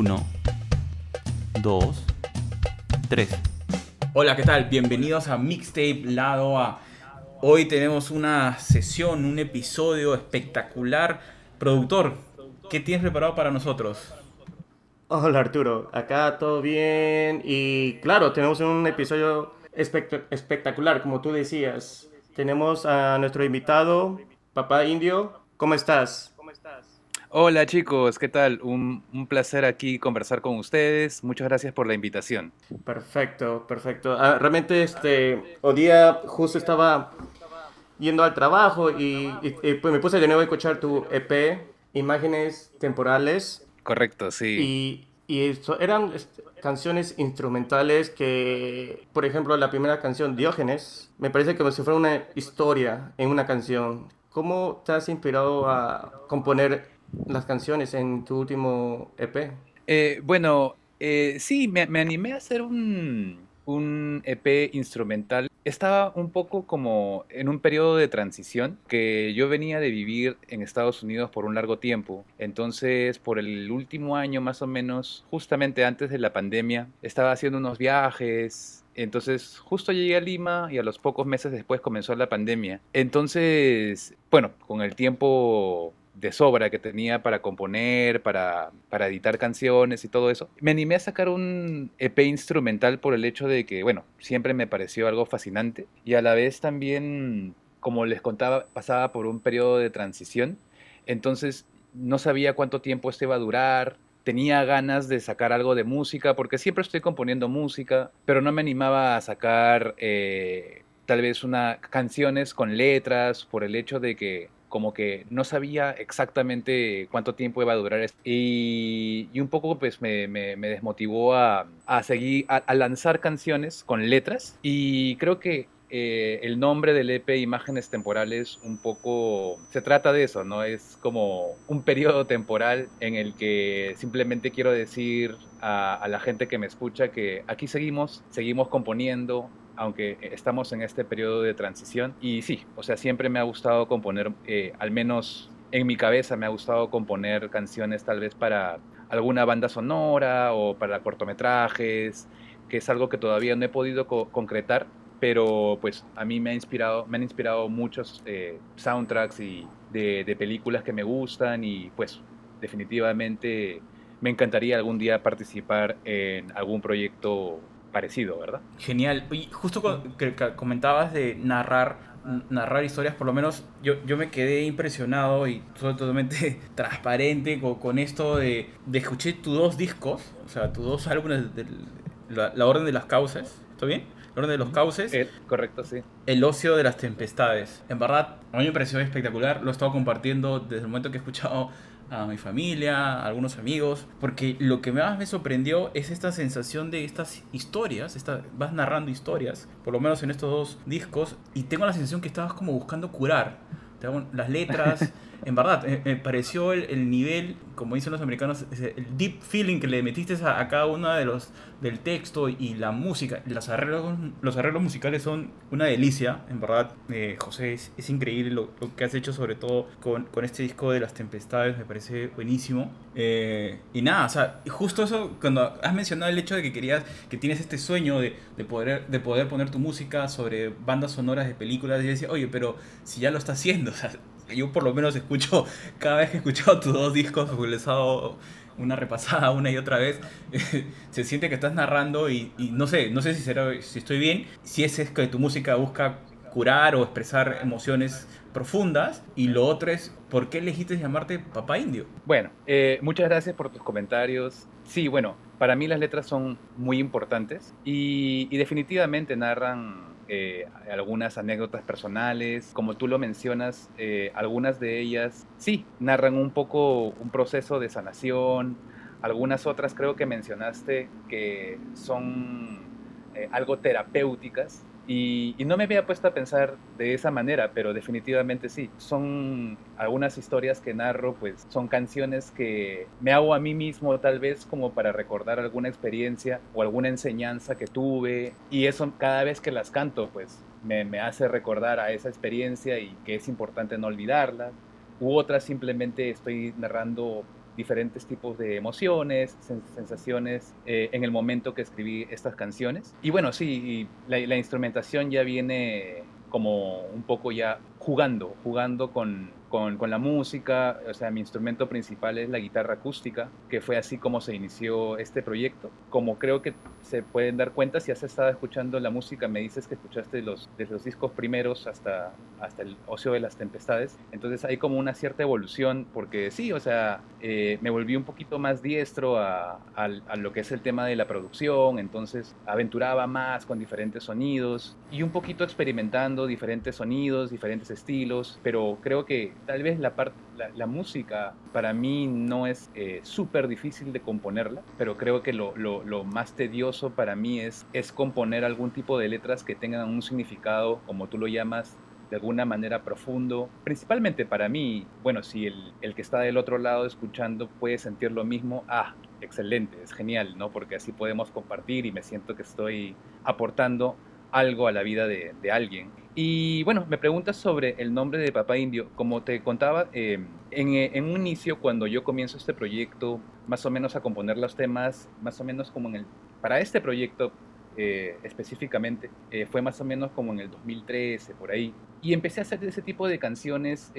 Uno, dos, tres. Hola, ¿qué tal? Bienvenidos a Mixtape Lado A. Hoy tenemos una sesión, un episodio espectacular. Productor, ¿qué tienes preparado para nosotros? Hola Arturo, acá todo bien y claro, tenemos un episodio espect- espectacular, como tú decías. Tenemos a nuestro invitado, Papá Indio. ¿Cómo estás? Hola chicos, ¿qué tal? Un, un placer aquí conversar con ustedes. Muchas gracias por la invitación. Perfecto, perfecto. Ah, realmente este, hoy día justo estaba yendo al trabajo y, y- y, pues me puse de nuevo a escuchar tu EP, Imágenes Temporales, Correcto, sí. y, y eso, eran este, canciones instrumentales que, por ejemplo, la primera canción, Diógenes, me parece como si fuera una historia en una canción. ¿Cómo te has inspirado a componer las canciones en tu último EP? Eh, bueno, eh, sí, me, me animé a hacer un, un EP instrumental. Estaba un poco como en un periodo de transición que yo venía de vivir en Estados Unidos por un largo tiempo. Entonces, por el último año más o menos, justamente antes de la pandemia, estaba haciendo unos viajes. Entonces, justo llegué a Lima y a los pocos meses después comenzó la pandemia. Entonces, bueno, con el tiempo de sobra que tenía para componer, para, para editar canciones y todo eso. Me animé a sacar un EP instrumental por el hecho de que, bueno, siempre me pareció algo fascinante y a la vez también, como les contaba, pasaba por un periodo de transición, entonces no sabía cuánto tiempo esto iba a durar. Tenía ganas de sacar algo de música, porque siempre estoy componiendo música, pero no me animaba a sacar eh, tal vez una, canciones con letras por el hecho de que como que no sabía exactamente cuánto tiempo iba a durar esto. Y, y un poco pues me, me- desmotivó a, a seguir, a, a lanzar canciones con letras. Y creo que eh, el nombre del EP Imágenes Temporales un poco se trata de eso, ¿no? Es como un periodo temporal en el que simplemente quiero decir a, a la gente que me escucha que aquí seguimos, seguimos componiendo, aunque estamos en este periodo de transición. Y sí, o sea, siempre me ha gustado componer, eh, al menos en mi cabeza me ha gustado componer canciones tal vez para alguna banda sonora o para cortometrajes, que es algo que todavía no he podido co- concretar, pero pues a mí me, ha inspirado, me han inspirado muchos eh, soundtracks y de películas que me gustan y pues definitivamente me encantaría algún día participar en algún proyecto parecido, ¿verdad? Genial. Y justo co- que, que comentabas de narrar, narrar historias, por lo menos yo, yo me quedé impresionado y totalmente transparente con, con esto de, de escuché tus dos discos, o sea, tus dos álbumes de la, la Orden de las Cauces, ¿está bien? La Orden de los Cauces. Eh, correcto, sí. El ocio de las tempestades. En verdad, a mí me pareció espectacular. Lo he estado compartiendo desde el momento que he escuchado a mi familia, a algunos amigos. Porque lo que más me sorprendió es esta sensación de estas historias. Esta, vas narrando historias, por lo menos en estos dos discos. Y tengo la sensación que estabas como buscando curar. Las letras. En verdad, me, me pareció el, el nivel, como dicen los americanos, el deep feeling que le metiste a, cada uno de los del texto y la música. Los arreglos, los arreglos musicales son una delicia, en verdad. Eh, José, es, increíble lo, lo que has hecho, sobre todo con, con este disco de las tempestades, me parece buenísimo. Eh, y nada, o sea, justo eso, cuando has mencionado el hecho de que querías, que tienes este sueño de, de poder, de poder poner tu música sobre bandas sonoras de películas, y decía, oye, pero si ya lo está haciendo, o sea, yo por lo menos escucho, cada vez que he escuchado tus dos discos, les he dado una repasada una y otra vez, se siente que estás narrando y, y no sé, no sé si, será, si estoy bien, si es, que tu música busca curar o expresar emociones profundas y lo otro es, ¿por qué elegiste llamarte Papá Indio? Bueno, eh, muchas gracias por tus comentarios. Sí, bueno, para mí las letras son muy importantes y, definitivamente narran eh, algunas anécdotas personales, como tú lo mencionas, eh, algunas de ellas sí narran un poco un proceso de sanación, algunas otras creo que mencionaste que son eh, algo terapéuticas y, no me había puesto a pensar de esa manera, pero definitivamente sí. Son algunas historias que narro, pues son canciones que me hago a mí mismo tal vez como para recordar alguna experiencia o alguna enseñanza que tuve. Y eso cada vez que las canto, pues me, me hace recordar a esa experiencia y que es importante no olvidarla. U otras simplemente estoy narrando diferentes tipos de emociones, sensaciones eh, en el momento que escribí estas canciones. Y bueno, sí, la, la instrumentación ya viene como un poco ya jugando, jugando con, con, con, la música. O sea, mi instrumento principal es la guitarra acústica, que fue así como se inició este proyecto. Como creo que se pueden dar cuenta, si has estado escuchando la música, me dices que escuchaste los, desde los discos primeros hasta, hasta el Ocio de las Tempestades. Entonces hay como una cierta evolución, porque sí, o sea, eh, me volví un poquito más diestro a, a, a lo que es el tema de la producción, entonces aventuraba más con diferentes sonidos y un poquito experimentando diferentes sonidos, diferentes estilos, pero creo que tal vez la, parte la, música para mí no es eh, súper difícil de componerla, pero creo que lo, lo, lo, más tedioso para mí es, es componer algún tipo de letras que tengan un significado, como tú lo llamas, de alguna manera profundo. Principalmente para mí, bueno, si el, que está del otro lado escuchando puede sentir lo mismo, ah, excelente, es genial, ¿no? Porque así podemos compartir y me siento que estoy aportando algo a la vida de alguien. Y bueno, me preguntas sobre el nombre de Papá Indio. Como te contaba, em, eh, en, un inicio, cuando yo comienzo este proyecto, más o menos a componer los temas, más o menos como en el... Para este proyecto eh, específicamente, eh, fue más o menos como en el 2013, por ahí. Y empecé a hacer ese tipo de canciones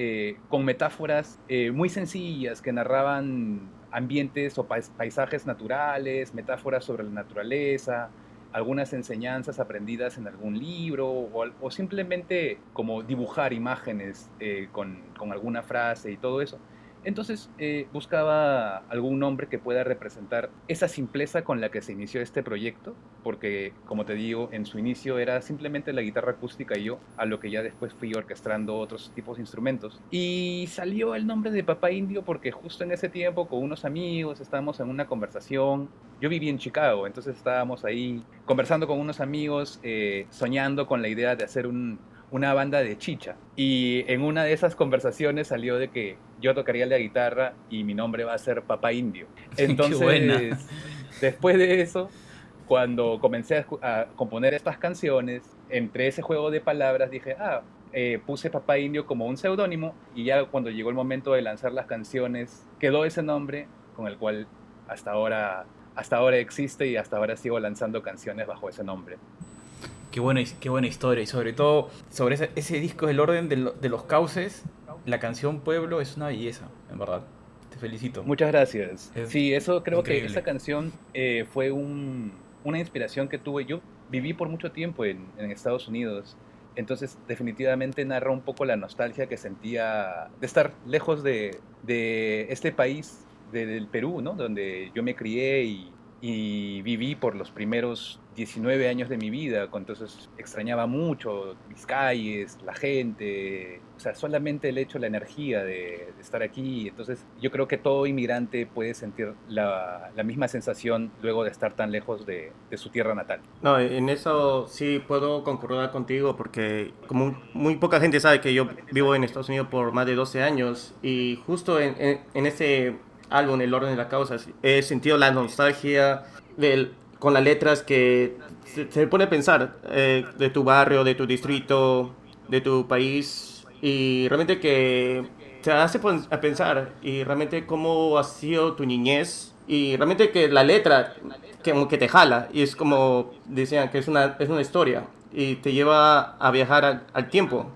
con metáforas muy sencillas que narraban ambientes o paisajes naturales, metáforas sobre la naturaleza, algunas enseñanzas aprendidas en algún libro o, simplemente como dibujar imágenes eh, con, con, alguna frase y todo eso. Entonces eh, buscaba algún nombre que pueda representar esa simpleza con la que se inició este proyecto, porque como te digo, en su inicio era simplemente la guitarra acústica y yo, a lo que ya después fui orquestando otros tipos de instrumentos. Y salió el nombre de Papá Indio porque justo en ese tiempo con unos amigos estábamos en una conversación. Yo viví en Chicago, entonces estábamos ahí conversando con unos amigos, eh, soñando con la idea de hacer un, una banda de chicha. Y en una de esas conversaciones salió de que yo tocaría la guitarra y mi nombre va a ser Papá Indio. Entonces, después de eso, cuando comencé a, componer estas canciones, entre ese juego de palabras dije, ah, eh, puse Papá Indio como un seudónimo y ya cuando llegó el momento de lanzar las canciones, quedó ese nombre con el cual hasta ahora, hasta ahora existe y hasta ahora sigo lanzando canciones bajo ese nombre. Qué buena, qué buena historia y sobre todo sobre ese, ese disco El orden de, de, los cauces, la canción Pueblo es una belleza, en verdad. Te felicito. Muchas gracias. sí, eso creo que esa canción eh, fue un, una inspiración que tuve. Yo viví por mucho tiempo en, en Estados Unidos entonces definitivamente narra un poco la nostalgia que sentía de estar lejos de, de este país, de, del Perú, ¿no? Donde yo me crié y, y viví por los primeros 19 años de mi vida, entonces extrañaba mucho mis calles, la gente, o sea, solamente el hecho, la energía de, estar aquí. Entonces, yo creo que todo inmigrante puede sentir la, la misma sensación luego de estar tan lejos de, de, su tierra natal. No, en eso sí puedo concordar contigo porque como muy poca gente sabe que yo vivo en Estados Unidos por más de 12 años y justo en, en, en ese álbum, El orden de la causa, he sentido la nostalgia del con las letras que se, se pone a pensar eh, de tu barrio, de tu distrito, de tu país y realmente que te hace a pensar y realmente cómo ha sido tu niñez y realmente que la letra que, como que te jala y es como decían que es una, es una historia y te lleva a viajar al, al tiempo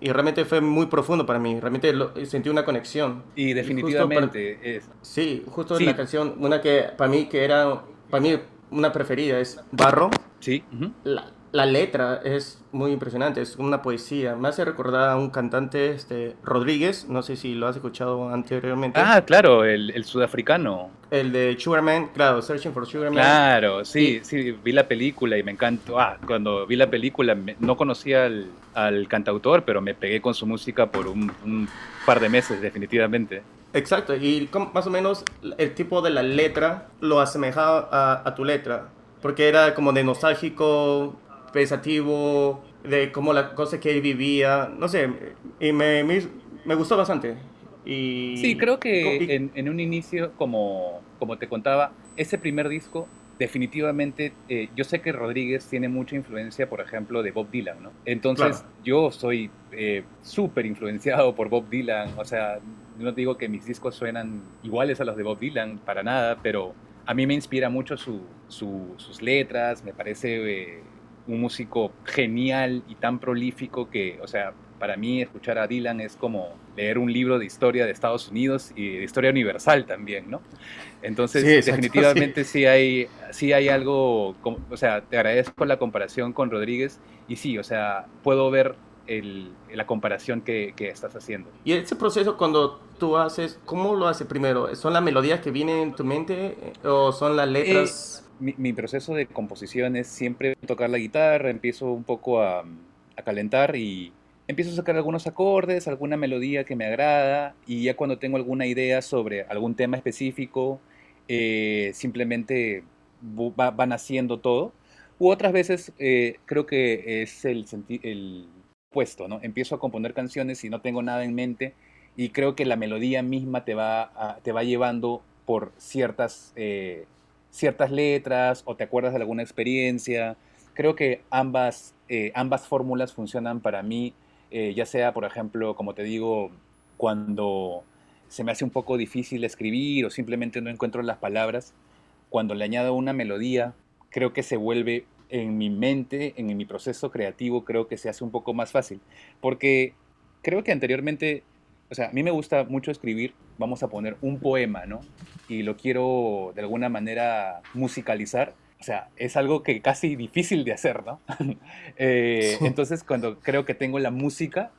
y realmente fue muy profundo para mí. Realmente lo, sentí una conexión. Y definitivamente para, es. Sí, justo sí. la canción, una que para mí que era, para mí una preferida es Barro. Sí. La, la letra es muy impresionante, es una poesía. Me hace recordar a un cantante, este, Rodríguez, no sé si lo has escuchado anteriormente. Ah, claro, el, el sudafricano. El de Sugarman, claro, Searching for Sugarman. Claro, sí, sí, vi la película y me encantó. Ah, cuando vi la película no conocía al, al, cantautor, pero me pegué con su música por un, un par de meses, definitivamente. Exacto, y más o menos el tipo de la letra lo asemejaba a, a tu letra, porque era como de nostálgico, pensativo, de cómo la cosa que él vivía, no sé, y me, me, gustó bastante. Y, sí, creo que en, en, un inicio, como, como te contaba, ese primer disco definitivamente, eh, yo sé que Rodríguez tiene mucha influencia, por ejemplo, de Bob Dylan, ¿no? Entonces, yo soy eh, súper influenciado por Bob Dylan, o sea, no digo que mis discos suenan iguales a los de Bob Dylan, para nada, pero a mí me inspira mucho su, sus letras, me parece eh, un músico genial y tan prolífico que, o sea, para mí escuchar a Dylan es como leer un libro de historia de Estados Unidos y de historia universal también, ¿no? Entonces, definitivamente sí. hay, sí hay algo, o sea, te agradezco la comparación con Rodríguez y sí, o sea, puedo ver el, la comparación que, que, estás haciendo. Y ese proceso cuando tú haces, ¿cómo lo haces primero? ¿Son las melodías que vienen en tu mente eh, o son las letras? Eh, mi, proceso de composición es siempre tocar la guitarra, empiezo un poco a, a calentar y empiezo a sacar algunos acordes, alguna melodía que me agrada y ya cuando tengo alguna idea sobre algún tema específico, eh, simplemente va, van haciendo todo. U otras veces eh, creo que es el, el puesto, ¿no? Empiezo a componer canciones y no tengo nada en mente y creo que la melodía misma te va, te va llevando por ciertas, eh, ciertas letras o te acuerdas de alguna experiencia. Creo que ambas, ambas fórmulas funcionan para mí eh, ya sea, por ejemplo, como te digo, cuando se me hace un poco difícil escribir o simplemente no encuentro las palabras, cuando le añado una melodía, creo que se vuelve en mi mente, en mi proceso creativo, creo que se hace un poco más fácil. Porque creo que anteriormente, o sea, a mí me gusta mucho escribir, vamos a poner un poema, ¿no? Y lo quiero de alguna manera musicalizar o sea, es algo que casi difícil de hacer, ¿no? Eh, entonces, cuando creo que tengo la música,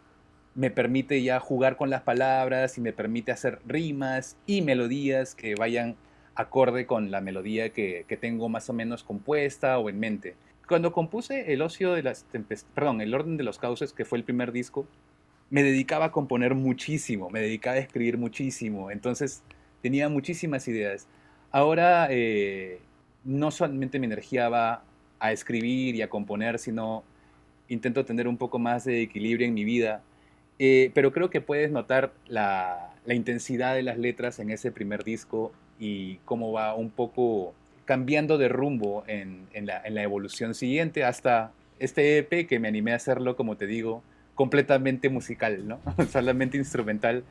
me permite ya jugar con las palabras y me permite hacer rimas y melodías que vayan acorde con la melodía que, que tengo más o menos compuesta o en mente. Cuando compuse El ocio de las perdón, El orden de los cauces, que fue el primer disco, me dedicaba a componer muchísimo, me dedicaba a escribir muchísimo, entonces tenía muchísimas ideas. Ahora eh, no solamente mi energía va a escribir y a componer, sino intento tener un poco más de equilibrio en mi vida. Eh, pero creo que puedes notar la, intensidad de las letras en ese primer disco y cómo va un poco cambiando de rumbo en, la, en la evolución siguiente hasta este EP que me animé a hacerlo, como te digo, completamente musical, ¿no? solamente instrumental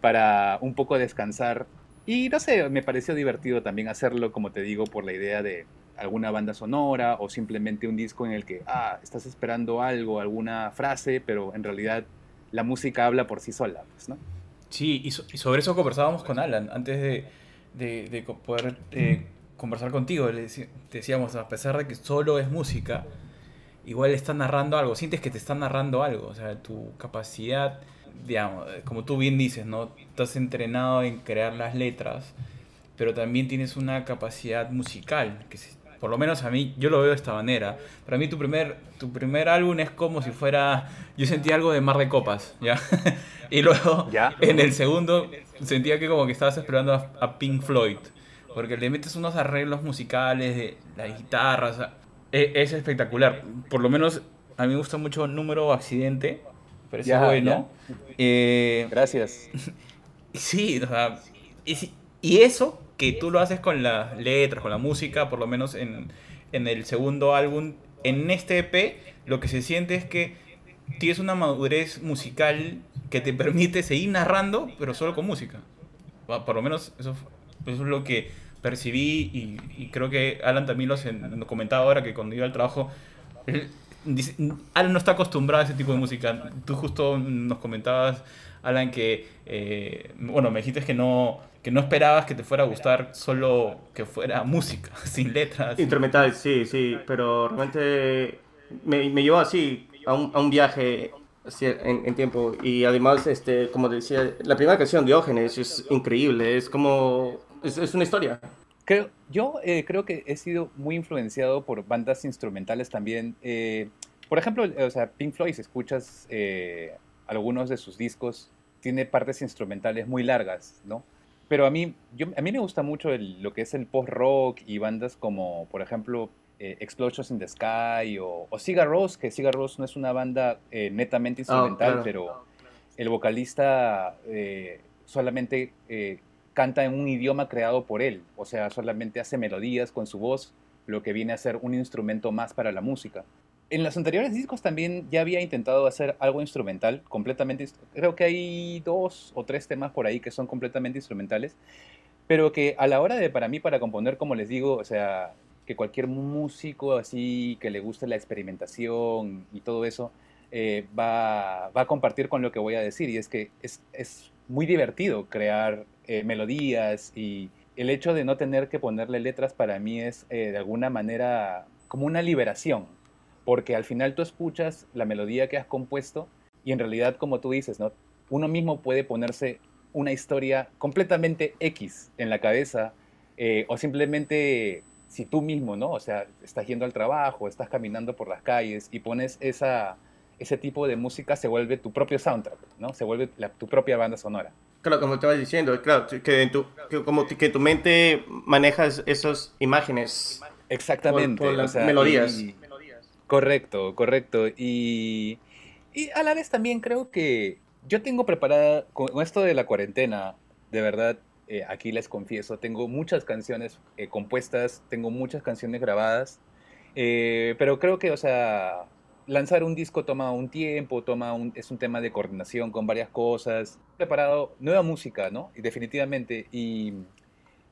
para un poco descansar y no sé, me pareció divertido también hacerlo, como te digo, por la idea de alguna banda sonora o simplemente un disco en el que, ah, estás esperando algo, alguna frase, pero en realidad la música habla por sí sola, pues, ¿no? Sí, y, sobre eso conversábamos con Alan antes de, de, poder eh, conversar contigo. Le decíamos, a pesar de que solo es música, igual está narrando algo, sientes que te está narrando algo, o sea, tu capacidad digamos, como tú bien dices, ¿no? Estás entrenado en crear las letras, pero también tienes una capacidad musical, que por lo menos a mí, yo lo veo de esta manera. Para mí tu primer, tu primer álbum es como si fuera, yo sentí algo de Mar de Copas, ¿ya? y luego en el segundo sentía que como que estabas esperando a, Pink Floyd, porque le metes unos arreglos musicales de las guitarras, es, es espectacular. Por lo menos a mí me gusta mucho Número Accidente, parece bueno. Eh, Gracias. Sí, o sea, y, eso que tú lo haces con las letras, con la música, por lo menos en, en el segundo álbum, en este EP, lo que se siente es que tienes una madurez musical que te permite seguir narrando, pero solo con música. Por lo menos eso, eso es lo que percibí y, y, creo que Alan también lo, comentaba ahora que cuando iba al trabajo Alan no está acostumbrado a ese tipo de música. Tú justo nos comentabas, Alan, que, eh, bueno, me dijiste que no, que no esperabas que te fuera a gustar solo que fuera música, sin letras. Instrumental, sí, sí, pero realmente me, me llevó así a un, a un viaje en, en, tiempo. Y además, este, como decía, la primera canción, Diógenes, es increíble, es como, es, es una historia. Creo, yo eh, creo que he sido muy influenciado por bandas instrumentales también. Eh, por ejemplo, o sea, Pink Floyd, si escuchas eh, algunos de sus discos, tiene partes instrumentales muy largas, ¿no? Pero a mí, yo, a mí me gusta mucho el, lo que es el post-rock y bandas como, por ejemplo, eh, Explosions in the Sky o, o Sigur Rós, que Sigur Rós no es una banda eh, netamente ah, instrumental, pero el vocalista eh, solamente canta en un idioma creado por él, o sea, solamente hace melodías con su voz, lo que viene a ser un instrumento más para la música. En los anteriores discos también ya había intentado hacer algo instrumental, completamente. Creo que hay dos o tres temas por ahí que son completamente instrumentales, pero que a la hora de para mí, para componer, como les digo, o sea, que cualquier músico así que le guste la experimentación y todo eso eh, va, va, a compartir con lo que voy a decir. Y es que es, es muy divertido crear eh, melodías y el hecho de no tener que ponerle letras para mí es eh, de alguna manera como una liberación, porque al final tú escuchas la melodía que has compuesto y en realidad, como tú dices, ¿no? uno mismo puede ponerse una historia completamente X en la cabeza o simplemente si tú mismo, ¿no? O sea, estás yendo al trabajo, estás caminando por las calles y pones esa, ese tipo de música, se vuelve tu propio soundtrack, ¿no? Se vuelve tu propia banda sonora. Claro, como vas diciendo, claro, que, en tu, que, como que tu mente manejas esas imágenes. Exactamente. Por, las melodías. correcto, correcto. Y, y a la vez también creo que yo tengo preparada, con esto de la cuarentena, de verdad, eh, aquí les confieso, tengo muchas canciones eh, compuestas, tengo muchas canciones grabadas, eh, pero creo que, o sea, lanzar un disco toma un tiempo, toma un, es un tema de coordinación con varias cosas. He preparado nueva música, ¿no? Definitivamente, y,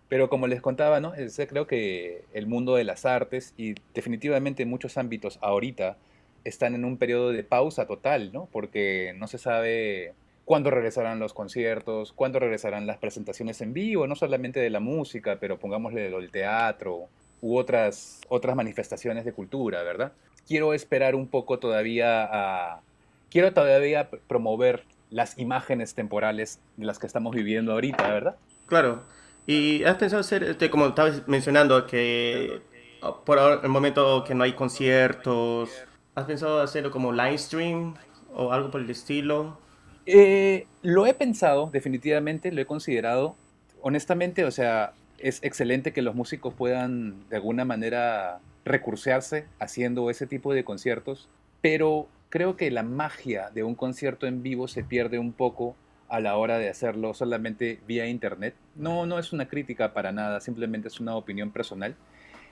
pero como les contaba, ¿no? creo que el mundo de las artes y definitivamente muchos ámbitos ahorita están en un periodo de pausa total, ¿no? Porque no se sabe cuándo regresarán los conciertos, cuándo regresarán las presentaciones en vivo, no solamente de la música, pero pongámosle del teatro u otras, otras manifestaciones de cultura, ¿verdad? Quiero esperar un poco todavía a... Quiero todavía promover las imágenes temporales de las que estamos viviendo ahorita, ¿verdad? Claro. ¿Y has pensado hacer, como estabas mencionando, que por el momento que no hay conciertos, ¿has pensado hacerlo como live stream o algo por el estilo? Eh, lo he pensado, definitivamente, lo he considerado. Honestamente, o sea, es excelente que los músicos puedan de alguna manera recursearse haciendo ese tipo de conciertos, pero creo que la magia de un concierto en vivo se pierde un poco a la hora de hacerlo solamente vía internet. No, no es una crítica para nada, simplemente es una opinión personal,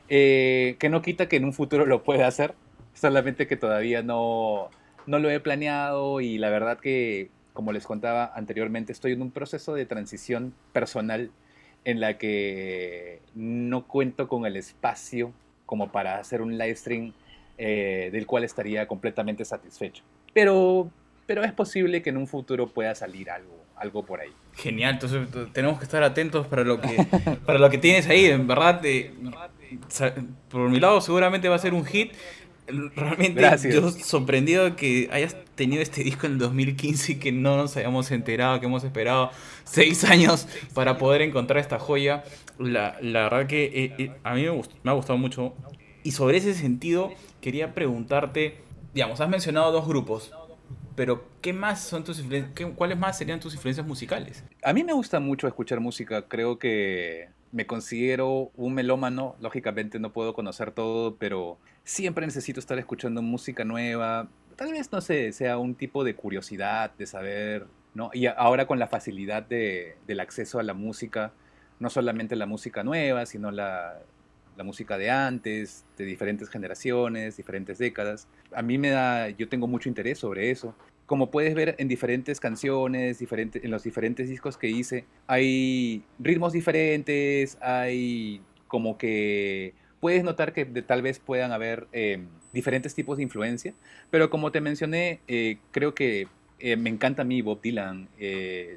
eh, que no quita que en un futuro lo pueda hacer, solamente que todavía no, no lo he planeado y la verdad que como les contaba anteriormente, estoy en un proceso de transición personal en la que no cuento con el espacio como para hacer un live stream eh, del cual estaría completamente satisfecho. Pero, pero es posible que en un futuro pueda salir algo, algo por ahí. Genial, entonces tenemos que estar atentos para lo que, para lo que tienes ahí. En verdad, por mi lado seguramente va a ser un hit. Realmente yo sorprendido que hayas tenido este disco en el 2015 y que no nos hayamos enterado, que hemos esperado seis años para poder encontrar esta joya. La, la verdad que eh, eh, a mí me, ha gustado mucho. Y sobre ese sentido, quería preguntarte, digamos, has mencionado dos grupos, pero ¿qué más son tus ¿Cuáles más serían tus influencias musicales? A mí me gusta mucho escuchar música. Creo que me considero un melómano. Lógicamente no puedo conocer todo, pero siempre necesito estar escuchando música nueva. Tal vez, no sé, sea un tipo de curiosidad de saber, ¿no? Y ahora con la facilidad de, del acceso a la música, no solamente la música nueva, sino la, música de antes, de diferentes generaciones, diferentes décadas. A mí me da, yo tengo mucho interés sobre eso. Como puedes ver en diferentes canciones, diferentes, en los diferentes discos que hice, hay ritmos diferentes, hay como que puedes notar que tal vez puedan haber eh, diferentes tipos de influencia, pero como te mencioné, eh, creo que eh, me encanta a mí Bob Dylan,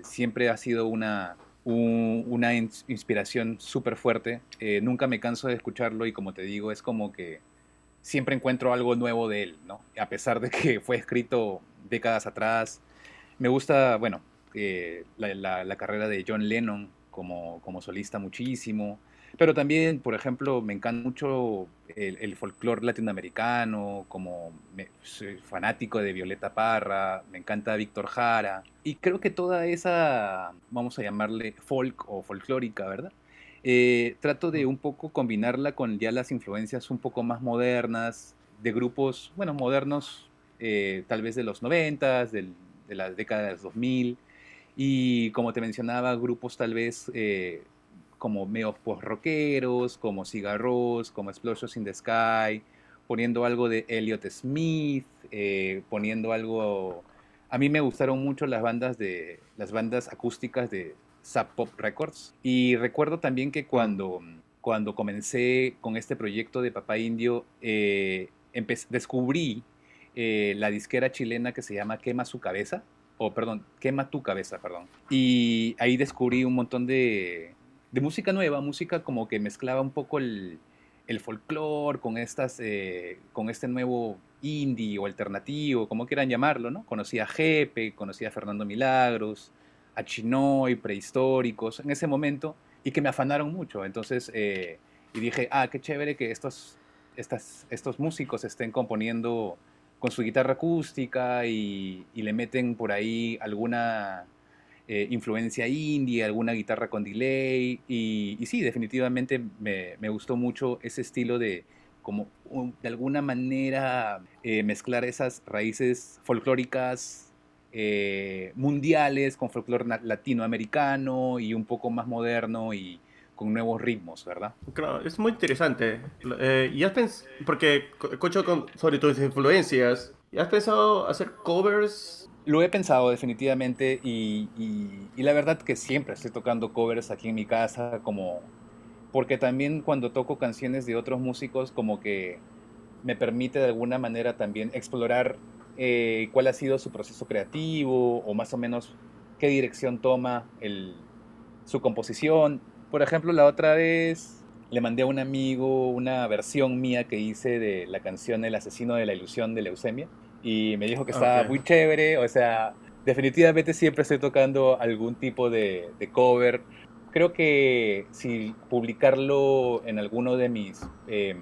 siempre ha sido una, una inspiración súper fuerte, nunca me canso de escucharlo y como te digo, es como que siempre encuentro algo nuevo de él, ¿no? A pesar de que fue escrito décadas atrás. Me gusta, bueno, eh, la, carrera de John Lennon como, como solista muchísimo. Pero también, por ejemplo, me encanta mucho el, el folclore latinoamericano, como soy fanático de Violeta Parra, me encanta Víctor Jara. Y creo que toda esa, vamos a llamarle folk o folclórica, ¿verdad? Eh, trato de un poco combinarla con ya las influencias un poco más modernas, de grupos, bueno, modernos, eh, tal vez de los 90, de las décadas 2000. Y como te mencionaba, grupos tal vez eh, como medio post-rockeros, como Cigarros, como Explosions in the Sky, poniendo algo de Elliot Smith, eh, poniendo algo... A mí me gustaron mucho las bandas, de, las bandas acústicas de Sub Pop Records. Y recuerdo también que cuando, cuando comencé con este proyecto de Papá Indio, eh, descubrí eh, la disquera chilena que se llama Quema su cabeza, o perdón, Quema tu cabeza, perdón. Y ahí descubrí un montón de, de música nueva, música como que mezclaba un poco el, el folclore con, eh, con este nuevo indie o alternativo, como quieran llamarlo, ¿no? Conocí a Jepe, conocí a Fernando Milagros, a Chinoy, prehistóricos, en ese momento, y que me afanaron mucho. Entonces, eh, y dije, ah, qué chévere que estos, estos músicos estén componiendo con su guitarra acústica y le meten por ahí alguna eh, influencia indie, alguna guitarra con delay. Y, sí, definitivamente me, gustó mucho ese estilo de como de alguna manera eh, mezclar esas raíces folclóricas eh, mundiales con folclore latinoamericano y un poco más moderno y con nuevos ritmos, ¿verdad? Claro, es muy interesante. ¿Y has pensado, porque escucho sobre tus influencias, ¿y has pensado hacer covers lo he pensado definitivamente y, la verdad que siempre estoy tocando covers aquí en mi casa, como porque también cuando toco canciones de otros músicos como que me permite de alguna manera también explorar eh, cuál ha sido su proceso creativo o más o menos qué dirección toma su composición. Por ejemplo, la otra vez le mandé a un amigo una versión mía que hice de la canción El asesino de la ilusión de leucemia y me dijo que estaba muy chévere, o sea, definitivamente siempre estoy tocando algún tipo de, cover. Creo que si publicarlo en alguno de mis, em,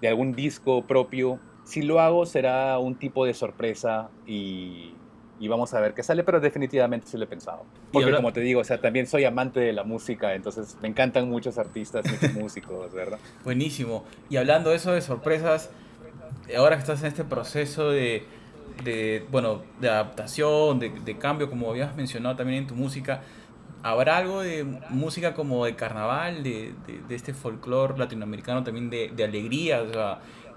de algún disco propio, si lo hago será un tipo de sorpresa y, y vamos a ver qué sale, pero definitivamente sí lo he pensado. Porque como te digo, o sea, también soy amante de la música, entonces me encantan muchos artistas, muchos músicos, ¿verdad? Buenísimo. Y hablando de eso de sorpresas, ahora que estás en este proceso de, de, bueno, de adaptación, de, de, cambio, como habías mencionado también en tu música, ¿habrá algo de música como de carnaval, de, de, este folclore latinoamericano también de, de alegría?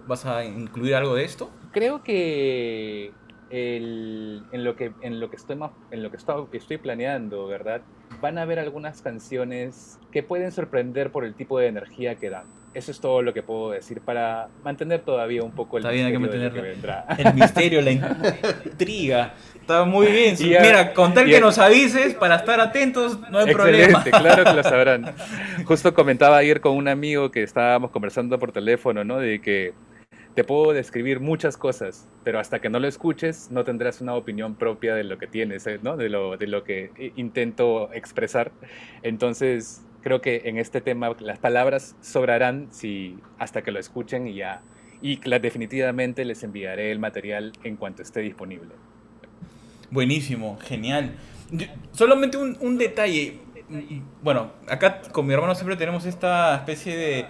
¿vas a incluir algo de esto? Creo que el, en lo que en lo que estoy en lo que estoy, estoy planeando, ¿verdad? Van a haber algunas canciones que pueden sorprender por el tipo de energía que dan eso es todo lo que puedo decir para mantener todavía un poco el misterio que, que vendrá. El misterio, la intriga. Está muy bien. Mira, con tal que nos avises para estar atentos, no hay problema. claro que lo sabrán. Justo comentaba ayer con un amigo que estábamos conversando por teléfono, ¿no? De que te puedo describir muchas cosas, pero hasta que no lo escuches no tendrás una opinión propia de lo que tienes, ¿eh? ¿no? De lo, de lo que intento expresar. Entonces, creo que en este tema las palabras sobrarán si hasta que lo escuchen y ya y definitivamente les enviaré el material en cuanto esté disponible. Buenísimo, genial. solamente un, un, detalle. Bueno, acá con mi hermano siempre tenemos esta especie de,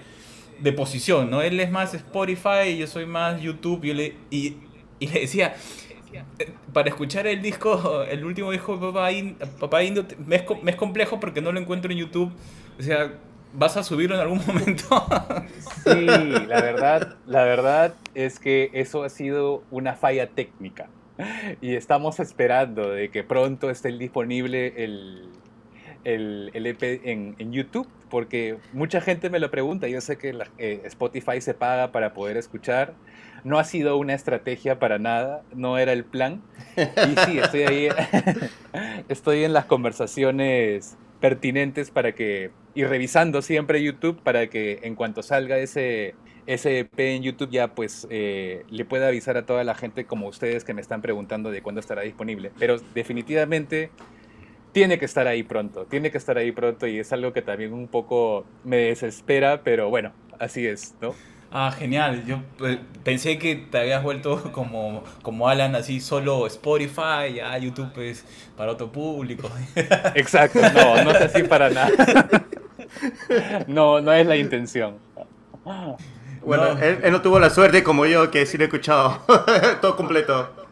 de posición, ¿no? Él es más Spotify yo soy más YouTube. Y, le, y, le decía, para escuchar el disco, el último disco de Papá, Papá Indio, me es, me es, complejo porque no lo encuentro en YouTube. O sea, ¿vas a subirlo en algún momento? sí, la verdad, la verdad es que eso ha sido una falla técnica. Y estamos esperando de que pronto esté disponible el, el, el EP en, YouTube, porque mucha gente me lo pregunta. Yo sé que eh, Spotify se paga para poder escuchar no ha sido una estrategia para nada, no era el plan. Y sí, estoy ahí, estoy en las conversaciones pertinentes para que, y revisando siempre YouTube para que en cuanto salga ese ese EP en YouTube ya pues eh, le puede avisar a toda la gente como ustedes que me están preguntando de cuándo estará disponible. Pero definitivamente tiene que estar ahí pronto, tiene que estar ahí pronto y es algo que también un poco me desespera, pero bueno, así es, ¿no? Ah, genial. Yo eh, pensé que te habías vuelto como, como Alan, así solo Spotify, ya YouTube es para otro público. Exacto, no, no es así para nada. No, no es la intención. Bueno, Él, no tuvo la suerte como yo, que sí lo he escuchado todo completo.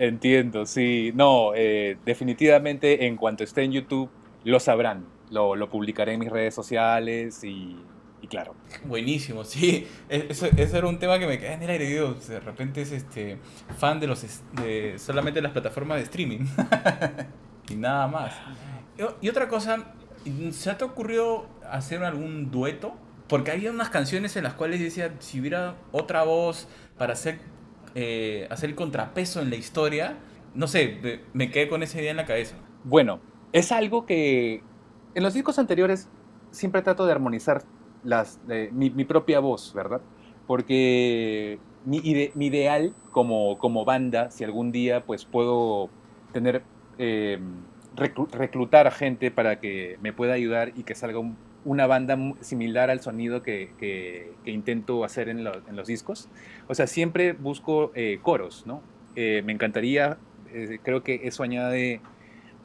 Entiendo, sí. No, eh, definitivamente en cuanto esté en YouTube lo sabrán. Lo, publicaré en mis redes sociales y y claro. Buenísimo, sí. E-, eso, era un tema que me quedé en el aire. de repente es este fan de los de solamente las plataformas de streaming. y nada más. Y, otra cosa, ¿se te ocurrió hacer algún dueto? Porque había unas canciones en las cuales decía, si hubiera otra voz para hacer, eh, hacer el contrapeso en la historia, no sé, me quedé con esa idea en la cabeza. Bueno, es algo que en los discos anteriores siempre trato de armonizar las, mi, propia voz, ¿verdad? Porque mi, ideal como, como banda, si algún día pues puedo tener, em, reclutar a gente para que me pueda ayudar y que salga una banda similar al sonido que, intento hacer en, los discos. O sea, siempre busco eh, coros, ¿no? Eh, me encantaría, eh, creo que eso añade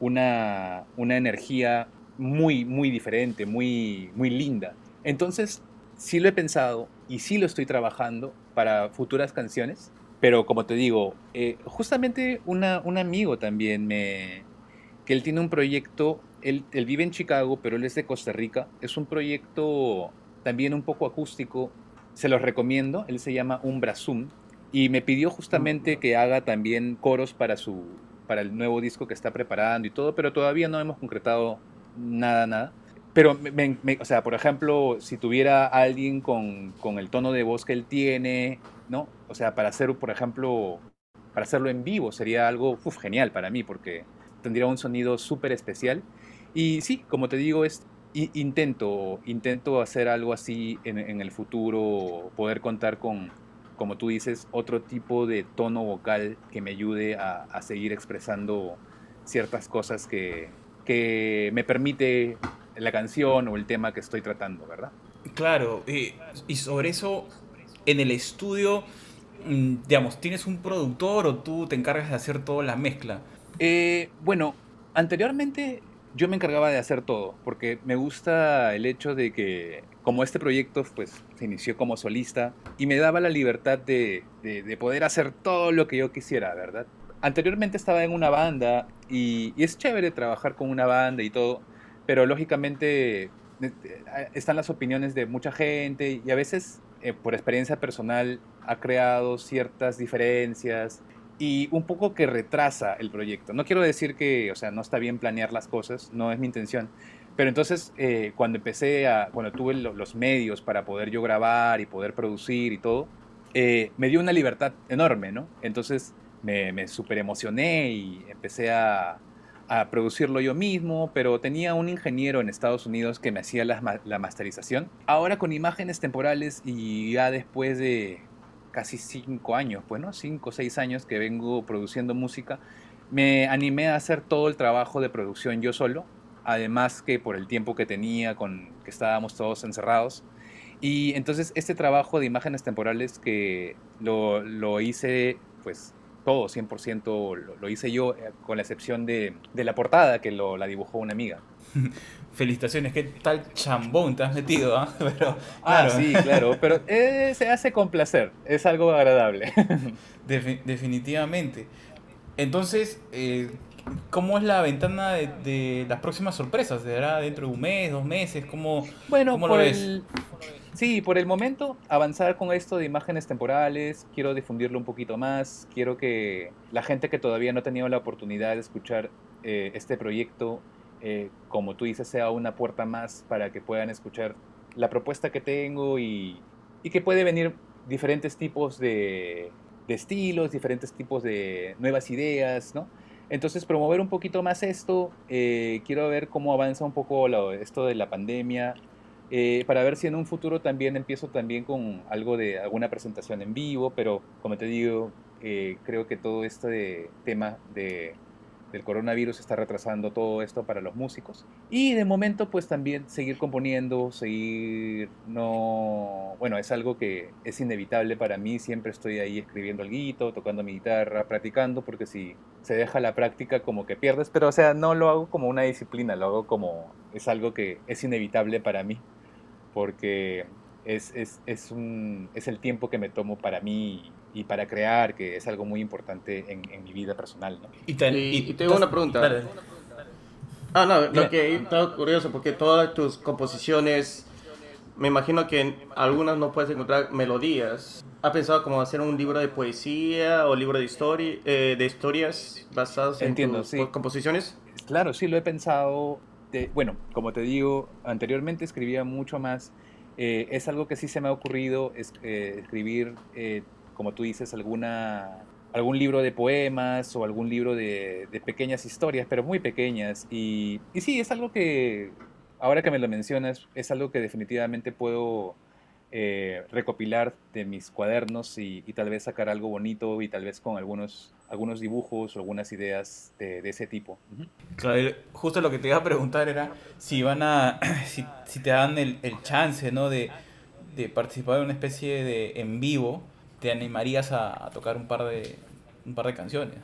una, una energía muy, muy diferente, muy, muy linda. Entonces, sí lo he pensado y sí lo estoy trabajando para futuras canciones, pero como te digo, justamente una, un amigo también me... que él tiene un proyecto, él, vive en Chicago, pero él es de Costa Rica, es un proyecto también un poco acústico, se los recomiendo, él se llama Umbra Zoom y me pidió justamente que haga también coros para su para el nuevo disco que está preparando y todo, pero todavía no hemos concretado nada, nada. Pero, o sea, por ejemplo, si tuviera alguien con, con, el tono de voz que él tiene, ¿no? O sea, para hacer, por ejemplo, para hacerlo en vivo sería algo genial para mí porque tendría un sonido súper especial. Y sí, como te digo, es, intento, intento hacer algo así en, el futuro, poder contar con, como tú dices, otro tipo de tono vocal que me ayude a, seguir expresando ciertas cosas que, que me permite la canción o el tema que estoy tratando, ¿verdad? Claro, y sobre eso, en el estudio, mm, digamos, ¿tienes un productor o tú te encargas de hacer toda la mezcla? Eh, bueno, anteriormente yo me encargaba de hacer todo, porque me gusta el hecho de que, como este proyecto pues, se inició como solista, y me daba la libertad de, de, poder hacer todo lo que yo quisiera, ¿verdad? Anteriormente estaba en una banda y, y es chévere trabajar con una banda y todo, pero lógicamente eh, están las opiniones de mucha gente y a veces eh, por experiencia personal ha creado ciertas diferencias y un poco que retrasa el proyecto. No quiero decir que, o sea, no está bien planear las cosas, no es mi intención, pero entonces cuando empecé a, cuando tuve los medios para poder yo grabar y poder producir y todo, me dio una libertad enorme, ¿no? Entonces me, me super emocioné y empecé a, a producirlo yo mismo, pero tenía un ingeniero en Estados Unidos que me hacía la, la masterización. Ahora con imágenes temporales y ya después de casi cinco años, bueno, cinco o seis años que vengo produciendo música, me animé a hacer todo el trabajo de producción yo solo, además que por el tiempo que tenía, con que estábamos todos encerrados. Y entonces este trabajo de imágenes temporales que lo, lo hice pues todo 100% lo, hice yo, eh, con la excepción de, la portada que lo, la dibujó una amiga. Felicitaciones, qué tal chambón te has metido, ¿ah? ah sí, claro, pero eh, se hace con placer, es algo agradable. definitivamente. Entonces, eh, ¿cómo es la ventana de, las próximas sorpresas? ¿Será dentro de un mes, dos meses? ¿Cómo, bueno, lo ves? Sí, por el momento avanzar con esto de imágenes temporales, quiero difundirlo un poquito más, quiero que la gente que todavía no ha tenido la oportunidad de escuchar eh, este proyecto, eh, como tú dices, sea una puerta más para que puedan escuchar la propuesta que tengo y, que puede venir diferentes tipos de, estilos, diferentes tipos de nuevas ideas, ¿no? Entonces, promover un poquito más esto, eh, quiero ver cómo avanza un poco esto de la pandemia, eh, para ver si en un futuro también empiezo también con algo de alguna presentación en vivo, pero como te digo, eh, creo que todo este tema de del coronavirus está retrasando todo esto para los músicos. Y de momento pues también seguir componiendo, seguir no... Bueno, es algo que es inevitable para mí, siempre estoy ahí escribiendo algo, tocando mi guitarra, practicando, porque si se deja la práctica como que pierdes, pero o sea, no lo hago como una disciplina, lo hago como es algo que es inevitable para mí, porque es, es, es, un, es el tiempo que me tomo para mí y para crear, que es algo muy importante en, en mi vida personal. ¿no? Y, y, tengo una pregunta. Ah, no, lo que está curioso, porque todas tus composiciones, me imagino que en algunas no puedes encontrar melodías. ¿Has pensado como hacer un libro de poesía o libro de, historia, eh, de historias basadas en tus composiciones? Claro, sí, lo he pensado. De, bueno, como te digo, anteriormente escribía mucho más. Eh, es algo que sí se me ha ocurrido es, eh, escribir como tú dices, alguna, algún libro de poemas o algún libro de, pequeñas historias, pero muy pequeñas. Y, sí, es algo que, ahora que me lo mencionas, es algo que definitivamente puedo eh, recopilar de mis cuadernos y, tal vez sacar algo bonito y tal vez con algunos, algunos dibujos o algunas ideas de, ese tipo. Justo lo que te iba a preguntar era si van a, si te dan el, el chance, ¿no? De, de participar en una especie de en vivo te animarías a, tocar un par de, un par de canciones.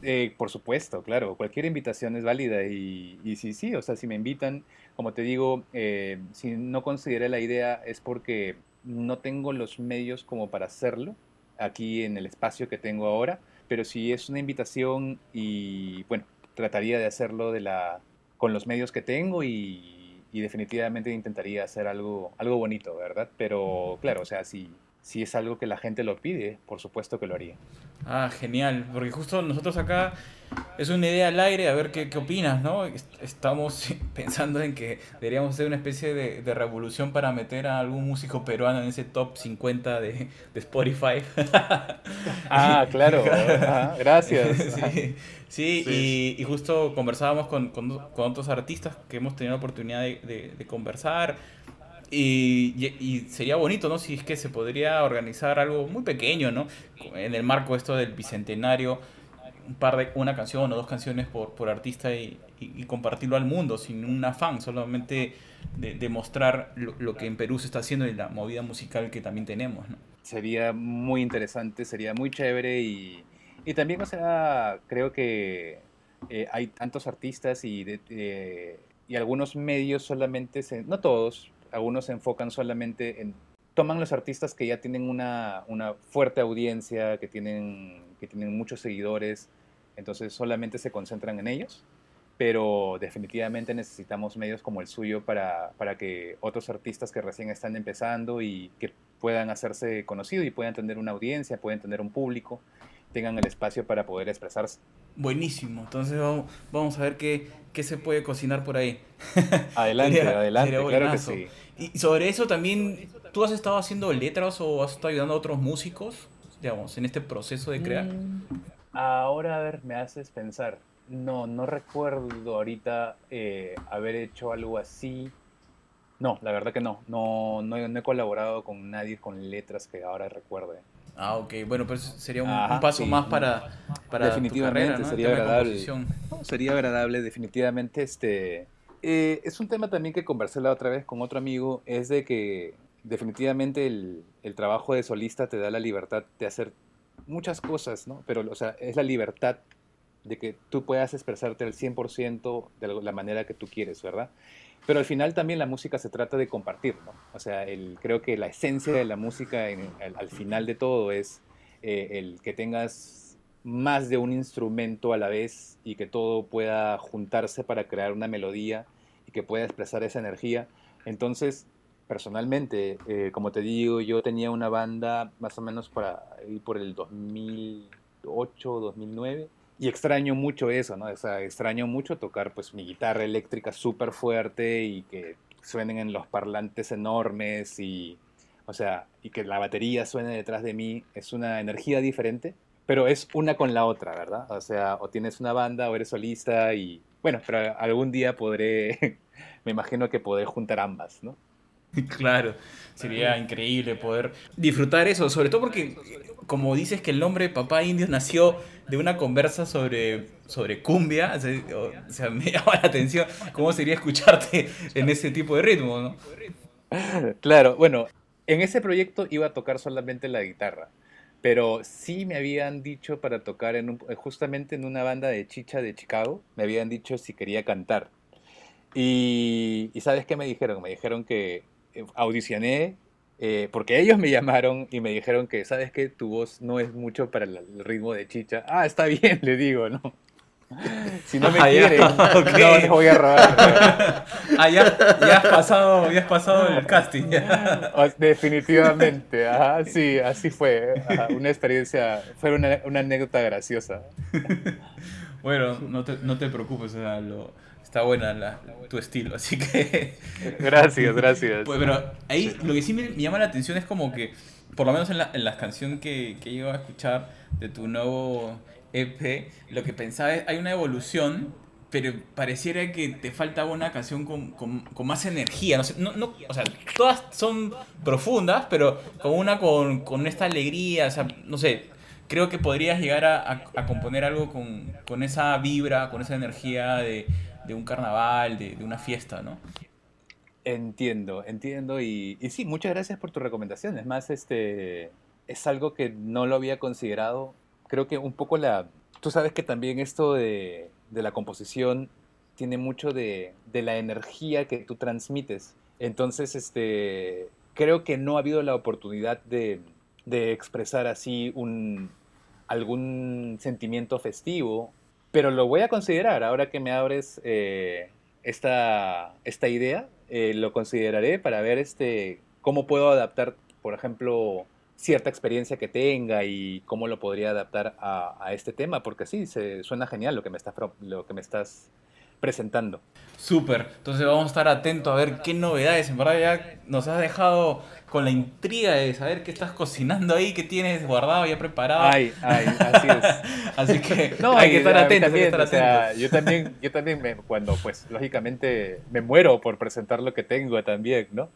Eh, por supuesto, claro, cualquier invitación es válida y, y sí, sí, o sea, si me invitan, como te digo, eh, si no consideré la idea es porque no tengo los medios como para hacerlo aquí en el espacio que tengo ahora, pero si es una invitación y bueno, trataría de hacerlo de la, con los medios que tengo y, definitivamente intentaría hacer algo, algo bonito, ¿verdad? Pero claro, o sea, si si es algo que la gente lo pide, por supuesto que lo haría. Ah, genial, porque justo nosotros acá es una idea al aire, a ver qué, qué opinas, ¿no? Estamos pensando en que deberíamos hacer una especie de, de, revolución para meter a algún músico peruano en ese top 50 de, de Spotify. ah, claro, gracias. Sí, sí, Y, y, justo conversábamos con, con, con, otros artistas que hemos tenido la oportunidad de, de conversar y, sería bonito, ¿no? Si es que se podría organizar algo muy pequeño, ¿no? En el marco esto del bicentenario, un par de, una canción o dos canciones por, por artista y, compartirlo al mundo sin un afán, solamente demostrar de lo, lo, que en Perú se está haciendo y la movida musical que también tenemos, ¿no? Sería muy interesante, sería muy chévere y, y también, o sea, creo que eh, hay tantos artistas y, de, y algunos medios solamente, se, no todos, algunos se enfocan solamente en, toman los artistas que ya tienen una, una fuerte audiencia, que tienen, que tienen muchos seguidores, entonces solamente se concentran en ellos, pero definitivamente necesitamos medios como el suyo para, para que otros artistas que recién están empezando y que puedan hacerse conocidos y puedan tener una audiencia, puedan tener un público, tengan el espacio para poder expresarse. Buenísimo, entonces vamos, vamos a ver qué, qué se puede cocinar por ahí. Adelante, adelante, claro que sí. Y sobre eso también, ¿tú has estado haciendo letras o has estado ayudando a otros músicos, digamos, en este proceso de crear? Mm, ahora, a ver, me haces pensar. No, no recuerdo ahorita eh, haber hecho algo así. No, la verdad que no. No, no, he colaborado con nadie con letras que ahora recuerde. Ah, ok. Bueno, pues sería un, paso más para, para definitivamente tu sería agradable. sería agradable, definitivamente. Este, eh, es un tema también que conversé la otra vez con otro amigo. Es de que definitivamente el, el, trabajo de solista te da la libertad de hacer muchas cosas, ¿no? Pero, o sea, es la libertad de que tú puedas expresarte al 100% de la manera que tú quieres, ¿verdad? Pero al final también la música se trata de compartir, ¿no? O sea, creo que la esencia de la música al, final de todo es eh, el que tengas más de un instrumento a la vez y que todo pueda juntarse para crear una melodía y que pueda expresar esa energía. Entonces, personalmente, eh, como te digo, yo tenía una banda más o menos por, por el 2008, 2009 y extraño mucho eso, ¿no? O sea, extraño mucho tocar pues mi guitarra eléctrica súper fuerte y que suenen en los parlantes enormes y, o sea, y que la batería suene detrás de mí. Es una energía diferente, pero es una con la otra, ¿verdad? O sea, o tienes una banda o eres solista y, bueno, pero algún día podré, me imagino que podré juntar ambas, ¿no? Claro, sería increíble poder disfrutar eso, sobre todo porque, como dices que el nombre de Papá Indio nació de una conversa sobre, sobre cumbia, o sea, me llama la atención cómo sería escucharte en ese tipo de ritmo, ¿no? Claro, bueno, en ese proyecto iba a tocar solamente la guitarra, pero sí me habían dicho para tocar en justamente en una banda de chicha de Chicago, me habían dicho si quería cantar. Y, y ¿sabes qué me dijeron? Me dijeron que audicioné eh, porque ellos me llamaron y me dijeron que, ¿sabes qué? Tu voz no es mucho para el ritmo de chicha. Ah, está bien, le digo, ¿no? Si no me ah, quieren, no les voy a robar. ah, ya, has pasado, ya has pasado el casting. Definitivamente, ajá, sí, así fue. una experiencia, fue una, una anécdota graciosa. bueno, no te, no te preocupes, o sea, lo, está buena la, tu estilo, así que... gracias, gracias. Pues, pero ahí lo que sí me, llama la atención es como que, por lo menos en la, en la canción que, que iba a escuchar de tu nuevo EP, lo que pensaba es, hay una evolución, pero pareciera que te falta una canción con, con, con más energía. No, sé, no, no, o sea, todas son profundas, pero con una con, con esta alegría, o sea, no sé, creo que podrías llegar a, a, componer algo con, con, esa vibra, con esa energía de, de un carnaval, de, de, una fiesta, ¿no? Entiendo, entiendo. Y, y, sí, muchas gracias por tu recomendación. Es más, este, es algo que no lo había considerado creo que un poco la... Tú sabes que también esto de, de la composición tiene mucho de, de, la energía que tú transmites. Entonces, este, creo que no ha habido la oportunidad de, de expresar así un, algún sentimiento festivo, pero lo voy a considerar. Ahora que me abres eh, esta, esta idea, eh, lo consideraré para ver este, cómo puedo adaptar, por ejemplo, cierta experiencia que tenga y cómo lo podría adaptar a, este tema, porque sí, se, suena genial lo que me, está, lo que me estás presentando. Súper, entonces vamos a estar atentos a ver qué novedades, en verdad ya nos has dejado con la intriga de saber qué estás cocinando ahí, qué tienes guardado ya preparado. Ay, ay, así es. así que no, hay, que estar atentos. o sea, yo también, yo también me, cuando pues lógicamente me muero por presentar lo que tengo también, ¿no?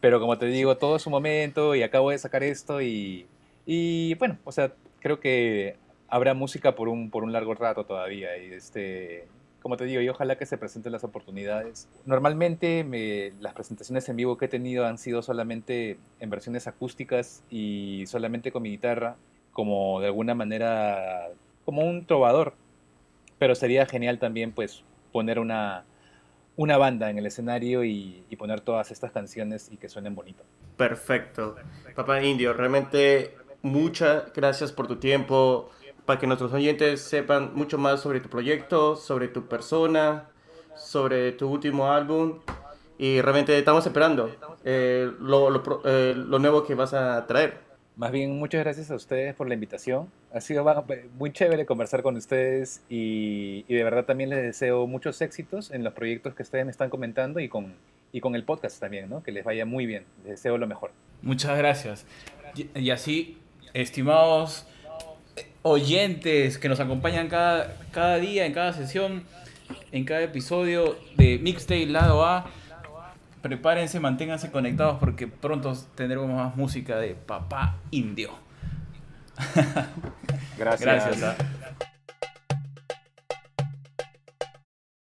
Pero como te digo, todo es su momento y acabo de sacar esto y, y bueno, o sea, creo que habrá música por un, por un largo rato todavía. Y este, como te digo, y ojalá que se presenten las oportunidades. Normalmente me, las presentaciones en vivo que he tenido han sido solamente en versiones acústicas y solamente con mi guitarra, como de alguna manera, como un trovador. Pero sería genial también pues poner una, una banda en el escenario y, poner todas estas canciones y que suenen bonito. Perfecto. Papá Indio, realmente muchas gracias por tu tiempo, para que nuestros oyentes sepan mucho más sobre tu proyecto, sobre tu persona, sobre tu último álbum. Y realmente estamos esperando eh, lo, eh, lo nuevo que vas a traer. Más bien, muchas gracias a ustedes por la invitación. Ha sido muy chévere conversar con ustedes y, de verdad también les deseo muchos éxitos en los proyectos que ustedes me están comentando y con, y con el podcast también, ¿no? Que les vaya muy bien. Les deseo lo mejor. Muchas gracias. Y, así, estimados oyentes que nos acompañan cada, cada día, en cada sesión, en cada episodio de Mixtape Lado A prepárense, manténganse conectados porque pronto tendremos más música de Papá Indio. Gracias. Gracias.